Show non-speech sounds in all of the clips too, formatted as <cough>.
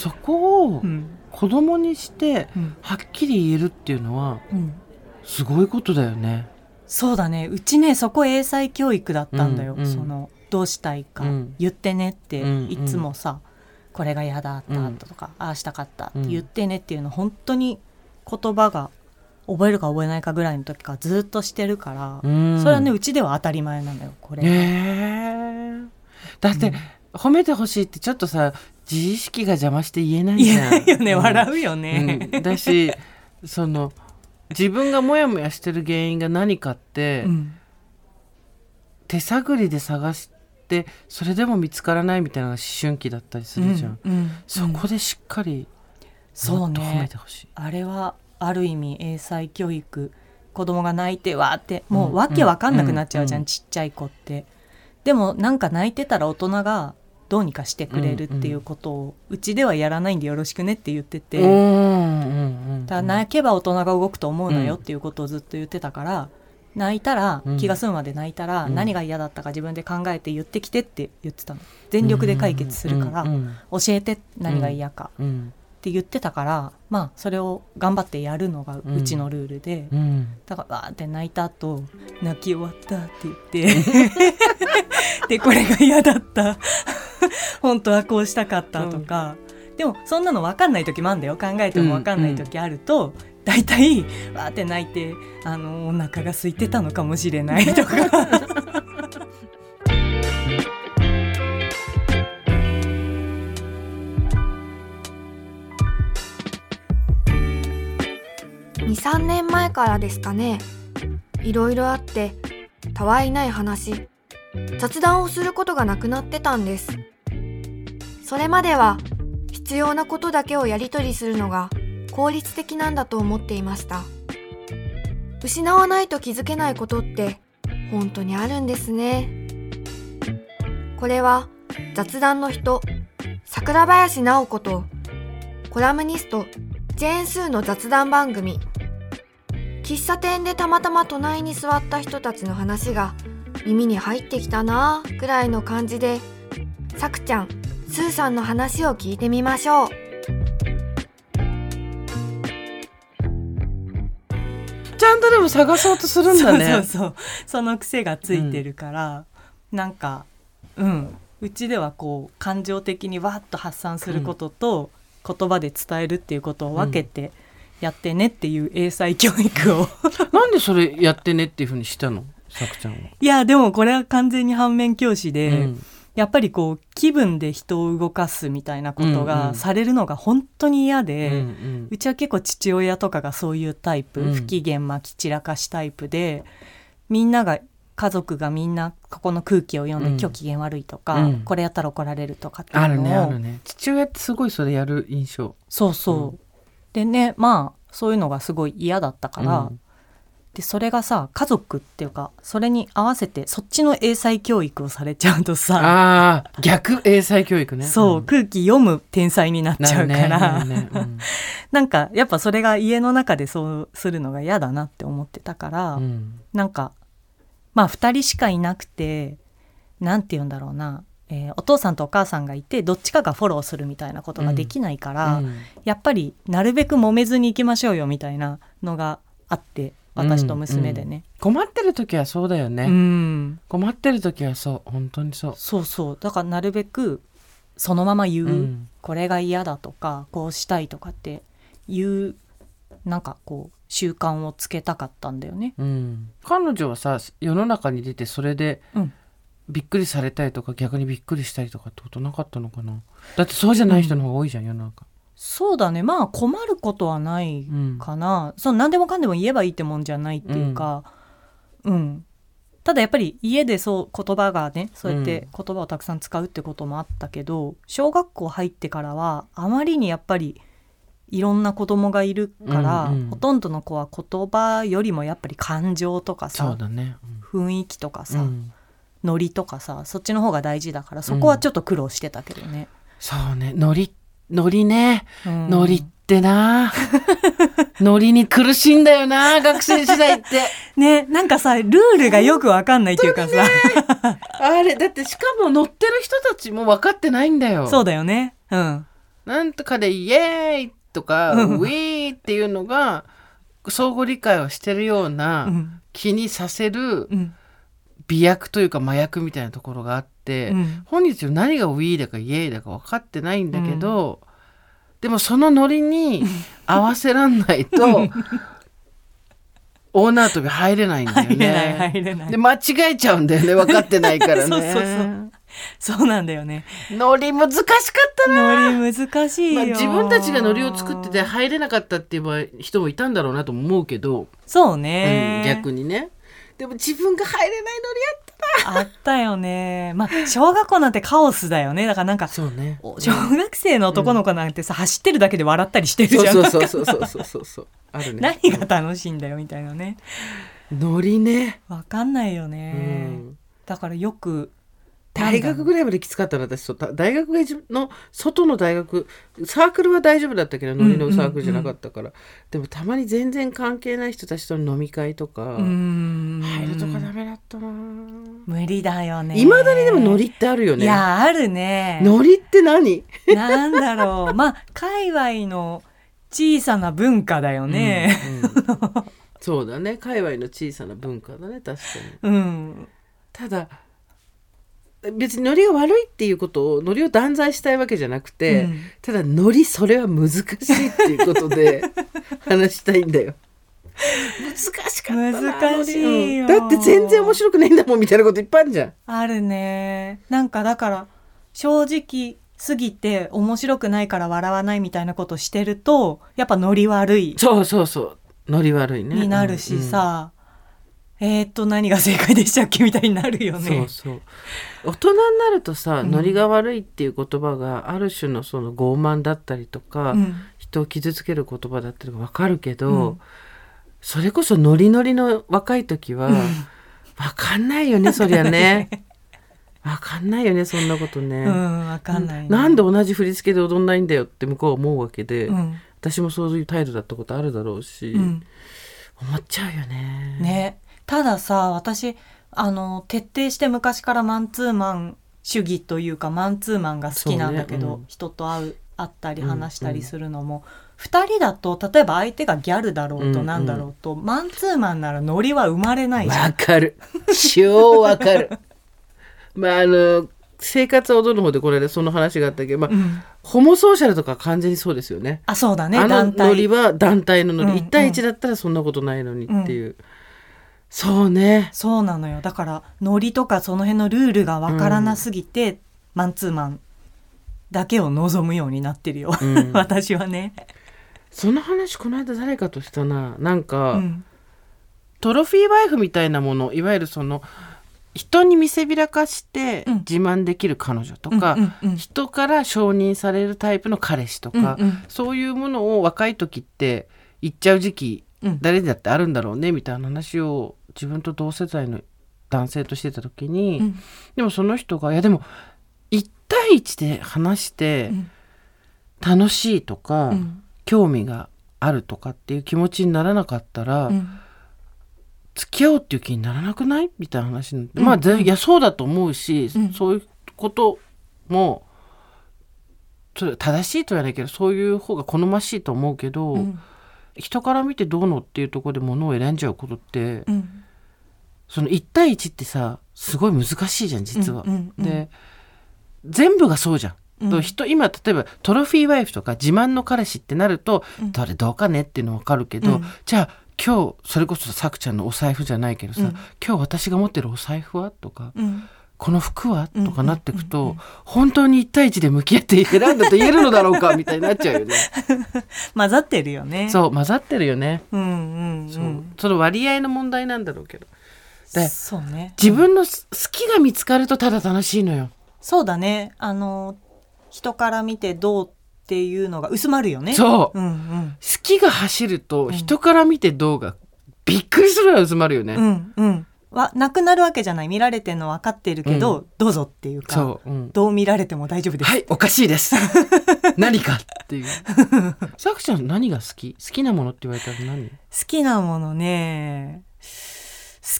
そこをうん。子供にしてうん。はっきり言えるっていうのはうん。すごいことだよね。そうだね。うちねそこ英才教育だったんだよ、うんうんそのどうしたいか、うん。言ってねって、うんうん。いつもさこれが嫌だったとか、ああしたかったって言ってねっていうの本当に言葉が覚えるか覚えないかぐらいの時からずっとしてるから、うん。それはねうちでは当たり前なのよこれ、ねえ。だって、褒めてほしいってちょっとさ自意識が邪魔して言えないじゃん。言えないよね、うん。笑うよね、うん。だしその自分がモヤモヤしてる原因が何かって、うん。手探りで探してそれでも見つからないみたいなのが思春期だったりするじゃん、うん。うん。そこでしっかりそうもっと褒めね。てほしい、あれはある意味英才教育子供が泣いてわーってもうわけわかんなくなっちゃうじゃん。ちっちゃい子って。でもなんか泣いてたら大人がどうにかしてくれるっていうことを、うちではやらないんでよろしくねって言ってて、だ泣けば大人が動くと思うなよっていうことをずっと言ってたから、泣いたら、うん。気が済むまで泣いたら、うん。何が嫌だったか自分で考えて言ってきてって言ってたの。全力で解決するから、教えて何が嫌か、うん。って言ってたからまあそれを頑張ってやるのがうちのルールで、うん。だからわーって泣いた後泣き終わったって言って <laughs> <laughs> でこれが嫌だった <laughs> 本当はこうしたかったとか、でもそんなの分かんない時もあるんだよ。考えても分かんない時あると、大体わーって泣いてあのお腹が空いてたのかもしれないとか。<laughs> 23年前からですかね。いろいろあってたわいない話。雑談をすることがなくなってたんですそれまでは必要なことだけをやり取りするのが効率的なんだと思っていました。失わないと気づけないことって本当にあるんですね。これは雑談の人桜林直子とコラムニストジェーン・スーの雑談番組。喫茶店でたまたま隣に座った人たちの話が耳に入ってきたなぁくらいの感じでさくちゃんスーさんの話を聞いてみましょう。ちゃんとでも探そうとするんだね。そうそうそう。その癖がついてるから、なんかうん。うちではこう感情的にわっと発散することと、言葉で伝えるっていうことを分けてやってねっていう英才教育を。なんでそれやってねっていうふうにしたの？さくちゃんは、いやでもこれは完全に反面教師で、うんやっぱりこう気分で人を動かすみたいなことがされるのが本当に嫌で、うちは結構父親とかがそういうタイプ、うん。不機嫌まき散らかしタイプでみんなが家族がみんなここの空気を読んで、うん。今日機嫌悪いとか、うん。これやったら怒られるとかっていあるうのをねあるね。父親ってすごいそれやる印象。そうそう、うん。でねまあそういうのがすごい嫌だったから、うんでそれがさ家族っていうかそれに合わせてそっちの英才教育をされちゃうとさああ逆英才教育ね。そう、ん。空気読む天才になっちゃうから、なん。<laughs> かやっぱそれが家の中でそうするのが嫌だなって思ってたから、うん。うんなんかまあ2人しかいなくてなんて言うんだろうな、えーお父さんとお母さんがいてどっちかがフォローするみたいなことができないから、うん。やっぱりなるべく揉めずに行きましょうよみたいなのがあって私と娘でね。困ってる時はそうだよね、うん。困ってる時はそう。本当にそう。そうそう。だからなるべくそのまま言う、うん。これが嫌だとかこうしたいとかっていうなんかこう習慣をつけたかったんだよね。うん、彼女はさ世の中に出てそれでうん。びっくりされたりとか逆にびっくりしたりとかってことなかったのかな。だってそうじゃない人の方が多いじゃん、世の中そうだね。まあ困ることはないうん。かな、その何でもかんでも言えばいいってもんじゃないっていうか、うん。ただやっぱり家でそう言葉がねそうやって言葉をたくさん使うってこともあったけど、小学校入ってからはあまりにやっぱりいろんな子供がいるから、うんうん。ほとんどの子は言葉よりもやっぱり感情とかそうさだね。雰囲気とかさ、うん。ノリとかさそっちの方が大事だからそこはちょっと苦労してたけどね。そうね。ノリノリね。うん。ってな。<laughs> ノリに苦しいんだよな学生時代って。<laughs> ねなんかさルールがよくわかんないっていうかさ、あれだってしかも乗ってる人たちも分かってないんだよ。そうだよね。うん。なんとかでイエーイとか、うん。ウィーっていうのが相互理解をしてるよううなん。気にさせるうん。美薬というか麻薬みたいなところがあって、うん本日何がウィーだかイエーイだか分かってないんだけど、でもそのノリに合わせらんないと大縄跳び入れないんだよ入れないね。入れないで。間違えちゃうんだよね分かってないからね。<laughs> そうそうそうそうなんだよね。ノリ難しかったな。ノリ難しいよ、まあ、自分たちがノリを作ってて入れなかったっていう場合人もいたんだろうなとも思うけど、そううんね、逆にねでも自分が入れないノリやっ <laughs> あったよね。まあ小学校なんてカオスだよね。だからなんかたそうね。お小学生の男の子なんてさ、走ってるだけで笑ったりしてるじゃん。そうそうそうそうそうそうそうあるね。何が楽しいんだよみたいなね。ノリね、わかんないようね、ん、だからよく大学ぐらいまできつかったな私そう。た大学の外の大学サークルは大丈夫だったけどノリのサークルじゃなかったから、でもたまに全然関係ない人たちとの飲み会とか、入るとかダメだったな無理だよね。いまだにでもノリってあるよね。いやあるね。ノリって何？なんだろう。まあ界隈の小さな文化だよね。うんうん。そうだね。界隈の小さな文化だね確かに。うん、ただ別にノリが悪いっていうことをノリを断罪したいわけじゃなくて、うん。ただノリそれは難しいっていうことで <laughs> 話したいんだよ。難しかったな難しい。うん。だって全然面白くないんだもんみたいなこといっぱいあるじゃん。あるね。なんかだから正直すぎて面白くないから笑わないみたいなことしてるとやっぱノリ悪い。そうそうそう。ノリ悪いね。になるしさ、えー、っと何が正解でしたっけみたいになるようんね。そうそう。大人になるとさ、ん。ノリが悪いっていう言葉がある種のその傲慢だったりとか、うん。人を傷つける言葉だったりわかるけど、うん。それこそノリノリの若い時は、わかんないよねそりゃね。わかんないよね <laughs> そんなことね、うんわかんない、ね、なんで同じ振り付けで踊んないんだよって向こうは思うわけで、うん。私もそういう態度だったことあるだろうし、うん。思っちゃうよね。ねたださ私あの徹底して昔からマンツーマン主義というかマンツーマンが好きなんだけど、ねうん。人と会う会ったりうん話したりするのも、二人だと例えば相手がギャルだろううんうん。となんだろうと、マンツーマンならノリは生まれないじゃん。わかる。超わかる。<laughs> まああの生活は踊る方でこれでその話があったけど、まあうん。ホモソーシャルとか完全にそうですよねあそうだねあの団ノリ体は団体のノリ、うん1対1だったらそんなことないのにっていう、そうね。そうなのよ。だからノリとかその辺のルールがわからなすぎて、マンツーマンだけを望むようになってるよ、うん。<laughs> 私はね。その話この間誰かとしたな。なんか、うん。トロフィーワイフみたいなものいわゆるその人に見せびらかしてうん。自慢できる彼女とか、うんうんうん。人から承認されるタイプの彼氏とか、うんうん。そういうものを若い時って言っちゃう時期、うん。誰だってあるんだろうねみたいな話を自分と同世代の男性としてた時に、うん。でもその人がいやでも1対1で話してうん。楽しいとか、うん。興味があるとかっていう気持ちにならなかったら、うん。付き合おうっていう気にならなくない？みたいな話になって、うん。まあぜいやそうだと思うし、うん。そういうことも正しいとは言わないけどそういう方が好ましいと思うけど、うん人から見てどうのっていうところで物を選んじゃうことって、うん。その1対1ってさすごい難しいじゃん実は。で全部がそうじゃん。うん。人今例えばトロフィーワイフとか自慢の彼氏ってなると、うん。どれどうかねっていうの分かるけど、うん。じゃあ今日それこそさくちゃんのお財布じゃないけどさ、うん。今日私が持ってるお財布は？とか、うんこの服は？うんとかなってくと、うんうん本当に1対1で向き合って選んだと言えるのだろうかみたいになっちゃうよね。<laughs> 混ざってるよね。そう混ざってるよね。うんうんうん。そうその割合の問題なんだろうけどでそうね自分のす好きが見つかるとただ楽しいのよ。そうだねあの人から見てどうっていうのが薄まるよねそう。うんうん好きが走ると人から見てどうがびっくりするぐらい薄まるよね。うんうんはなくなるわけじゃない。見られてるの分かってるけど、うどうぞっていうかそう。うん。どう見られても大丈夫です、はい、おかしいです。<laughs> 何かっていう。さくちゃん何が好き？好きなものって言われたら何？好きなものね。好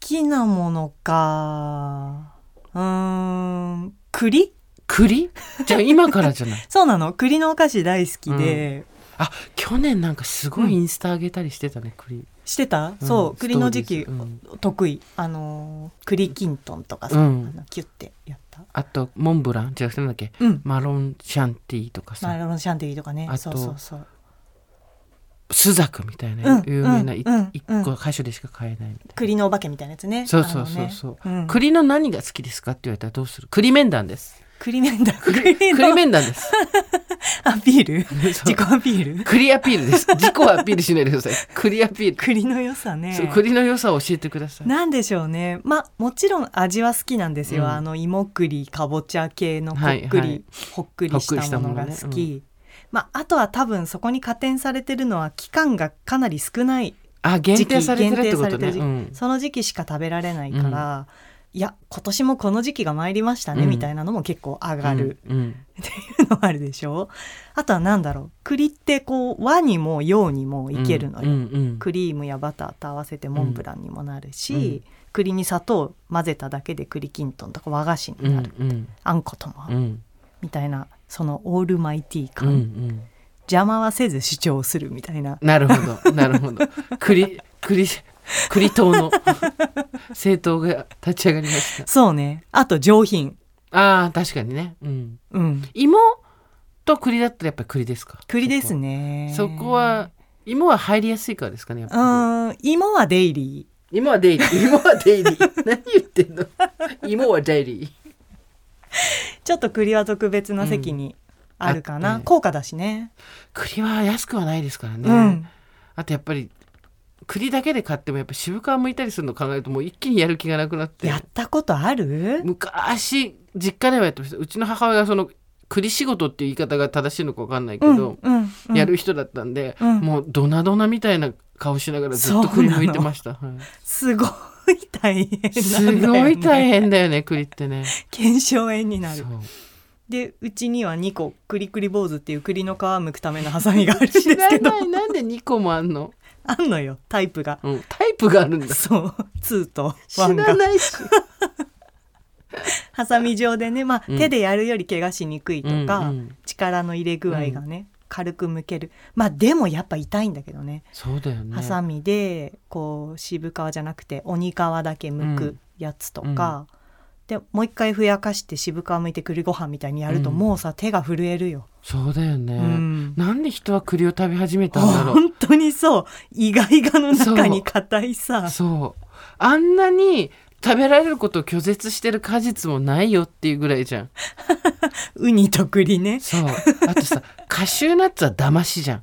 きなものか。うーん栗？栗？じゃあ今からじゃない？<laughs> そうなの。栗のお菓子大好きで、あ、去年なんかすごいインスタ上げたりしてたね、栗。してた、うん。そう栗の時期、得意。あのー栗きんとんとかさ、うん。あのキュッてやった？あと、モンブラン？じゃなんだっけ？うん。マロンシャンティーとかさ、マロンシャンティーとかね。あとそうそうそう。スザクみたいなうん。有名な一うん。個箇所でしか買えないみたい栗のお化けみたいなやつね。な。そうそうそうそう。栗の何が好きですかって言われたらどうする？栗面談です。栗面談。栗面談です。<laughs> アピール？自己アピール？栗アピールです。自己アピールしないでください。栗アピール。栗の良さね。そう栗の良さを教えてください。なんでしょうね。まあもちろん味は好きなんですよ、うん。あの芋栗かぼちゃ系のほっくり、はいはい。ほっくりしたものが好ほっくりしたものき、まあ、あとは多分そこに加点されてるのは期間がかなり少ないあ、限定されてるってことね。限定されてる時期うん。その時期しか食べられないから、いや今年もこの時期が参りましたね、うん。みたいなのも結構上がる。うんうん。のあるでしょ？あとは何だろう栗ってこう和にも洋にもいけるのよ、うんうんクリームやバターと合わせてモンブランにもなるし、うん栗に砂糖混ぜただけで栗きんとんとか和菓子にうんなる、うんあんことも合う、うん。みたいなそのオールマイティーう感、んうん。邪魔はせず主張するみたいな。なるほどなるほど。栗栗栗党の。政党が立ち上がりました。そうね。あと上品。ああ確かにね。うん。うん。芋と栗だったらやっぱり栗ですか？栗ですね。そこは芋は入りやすいからですかねやっうん。芋はデイリ芋はデイリー。<laughs> 芋はデイリー。何言ってんの？芋はデイリー。ーちょっと栗は特別な席にあるかな、うんあって。高価だしね。栗は安くはないですからね、うん。あとやっぱり栗だけで買ってもやっぱ渋皮剥いたりするの考えるともう一気にやる気がなくなって。やったことある？昔実家ではやってましたうちの母親がその栗仕事っていう言い方が正しいのか分かんないけうんど、うんうん。やる人だったんで、うん。もうドナドナみたいな顔しながらずっと栗剥いてました、はい。すごい大変ね、すごい大変だよね栗ってね。腱鞘炎になる。でうちには2個。クリクリ坊主っていう栗の皮剥くためのハサミがあるんです知らけどない。なんで2個もあんの、<laughs> あんのよタイプが。うん、タイプがあるんだ。そう2と知1が。らないし。ハサミ状でね、まあうん。手でやるより怪我しにくいとか、うんうん。力の入れ具合がね、軽く剥ける。まあでもやっぱ痛いんだけどね。そうだよね。ハサミでこう渋皮じゃなくて鬼皮だけ剥くやつとか、でもう一回ふやかして渋皮剥いて栗ご飯みたいにやると、うん。もうさ手が震えるよ。そうだよね、うん。なんで人は栗を食べ始めたんだろう。本当にそう。意外がの中に硬いさ。そう。あんなに食べられることを拒絶してる果実もないよっていうぐらいじゃん。ウニと栗ね。そう。あとさ <laughs> カシューナッツは騙しじゃん。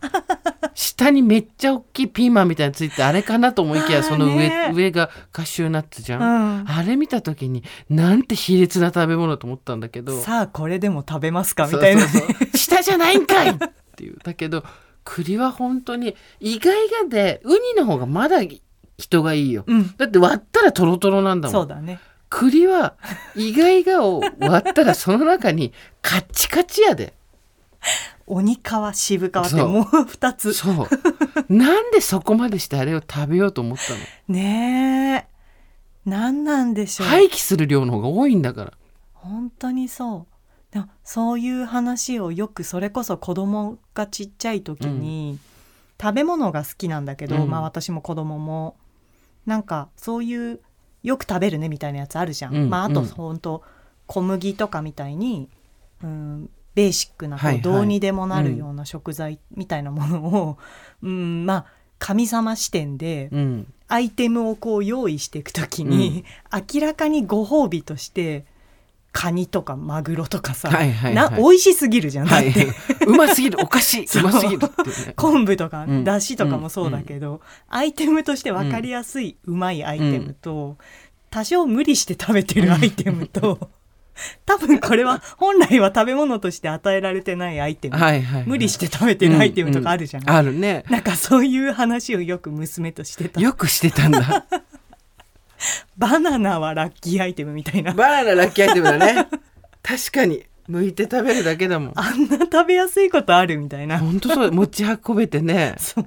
下にめっちゃ大きいピーマンみたいについてあれかなと思いきやその上,、ね上がカシューナッツじゃ、うん。んあれ見た時になんて卑劣な食べ物と思ったんだけど。さあこれでも食べますかみたいな。ねそうそうそう。下じゃないんかいっていう。だけど栗は本当に意外がでウニの方がまだ人がいいよ。うん。だって割ったらトロトロなんだもん。そうだね。栗は意外がを割ったらその中にカッチカチやで。鬼皮渋皮ってもう2つ。そう。なんでそこまでしてあれを食べようと思ったの？ねえ。何なんでしょう、廃棄する量の方が多いんだから。本当にそう。でもそういう話をよくそれこそ子供がちっちゃい時に、食べ物が好きなんだけど、うん。まあ私も子供もなんかそういうよく食べるねみたいなやつあるじゃん、うん。まああとうん。本当小麦とかみたいに、うん、ベーシックなどうにでもなるような食材みたいなものを、うん、まあ神様視点でうん。アイテムをこう用意していくときに、明らかにご褒美としてカニとかマグロとかさ、はいはいはい。な美味しすぎるじゃん。だはい。って、うますぎる。おかしいそう。うますぎるね。昆布とかうん。だしとかもそうだけど、アイテムとして分かりやすいうまいアイテムと、多少無理して食べてるアイテムと <laughs> 多分これは本来は食べ物として与えられてないアイテム、はいはいはい。無理して食べてるアイテムとかあるじゃん、あるね。なんかそういう話をよく娘としてた。よくしてたんだ <laughs> バナナはラッキーアイテムみたいな。バナナラッキーアイテムだね。確かに。剥いて食べるだけだもん。あんな食べやすいことあるみたいな。ほんとそう持ち運べてね。そう。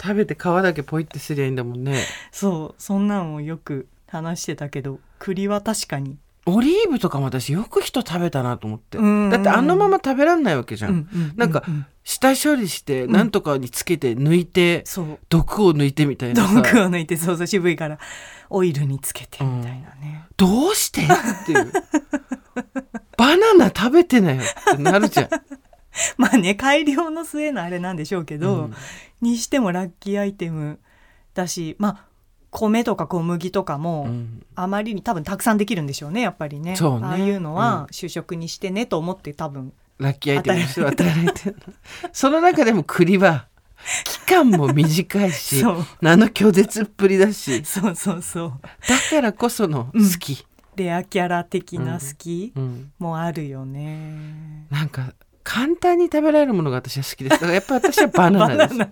食べて皮だけポイってすりゃいいんだもんねそうそんなんをよく話してたけど栗は確かにオリーブとかも私よく人食べたなと思って。うんだってあのまま食べらんないわけじゃん、うんうんなんかうんうん。下処理してなんとかにつけて抜いて、そう。毒を抜いてみたいなさ。毒を抜いてそうそう渋いからオイルにつけてみたいなね、どうして？っていう。<laughs> バナナ食べてなよってなるじゃん。<laughs> まあね改良の末のあれなんでしょうけど、うん。にしてもラッキーアイテムだしまあ米とか小麦とかも、うん。あまりに多分たくさんできるんでしょうねやっぱりね。そうね。ああいうのうん。は主食にしてねと思って多分ラッキーアイテムてる。のその中でも栗は期間も短いし <laughs> あの拒絶っぷりだし。そうそうそう。だからこその好き、レアキャラ的な好きうん。もあるよね、なんか簡単に食べられるものが私は好きです。だからやっぱ私はバナナです。<laughs> バナナ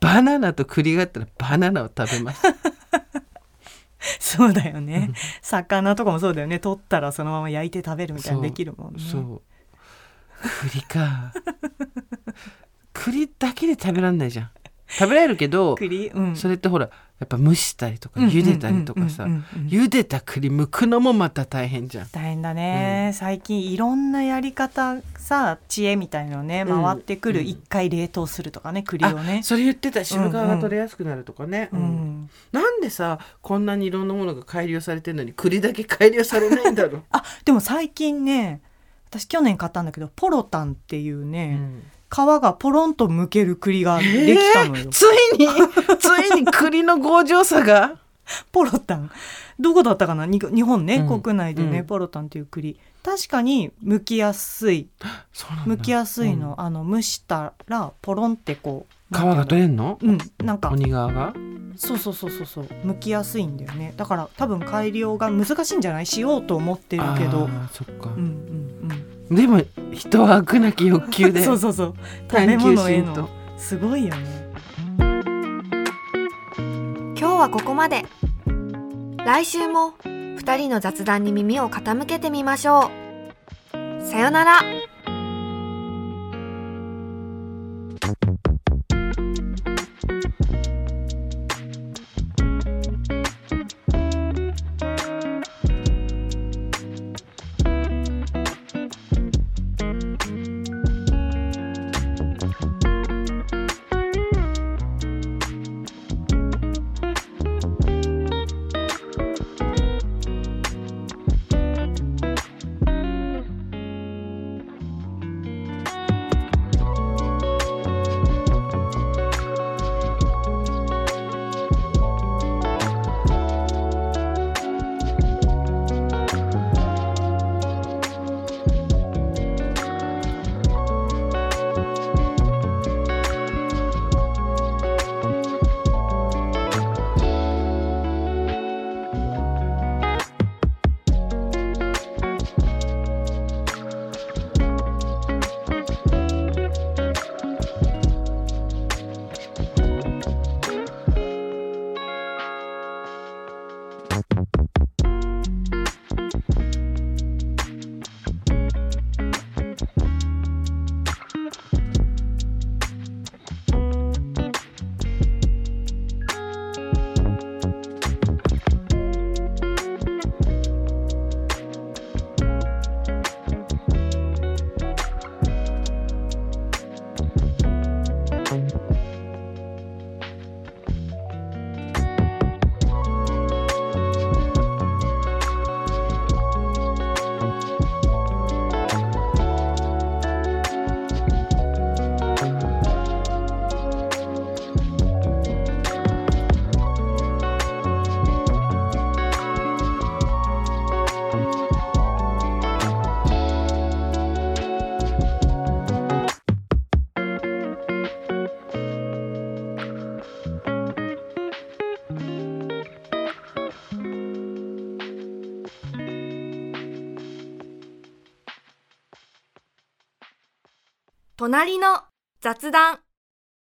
バナナと栗があったらバナナを食べます。<laughs> そうだよね。魚とかもそうだよね。取ったらそのまま焼いて食べるみたいなのできるもんね。そう。栗か。<laughs> 栗だけで食べられないじゃん。食べられるけど栗うん。それってほらやっぱ蒸したりとか茹でたりとかさうんうんうんうん。茹でた栗剥くのもまた大変じゃん。大変だね、最近いろんなやり方さ知恵みたいのねうん。回ってくる、うん。一回冷凍するとかね栗をね。あそれ言ってた。渋皮が取れやすくなるとかね、ううんん、なんでさこんなにいろんなものが改良されてるのに栗だけ改良されないんだろう、<laughs> あでも最近ね私去年買ったんだけどポロタンっていうね、皮がポロンと剥ける栗ができたのよ、えーついについに栗の強情さが？<laughs> ポロタン。どこだったかな？に日本ね、うん。国内でね、うん。ポロタンっていう栗。確かに剥きやすい。剥きやすいの、あの蒸したらポロンってこう皮が取れんの？うんなんか。鬼側が？そうそうそうそうそう。剥きやすいんだよね。だから多分改良が難しいんじゃない？しようと思ってるけど。そっか、うんうんでも人は飽くなき欲求うんでそうそうそう。食べ物へ心と。のすごいよね。今日はここまで。来週も2人の雑談に耳を傾けてみましょう。さよなら隣の雑談。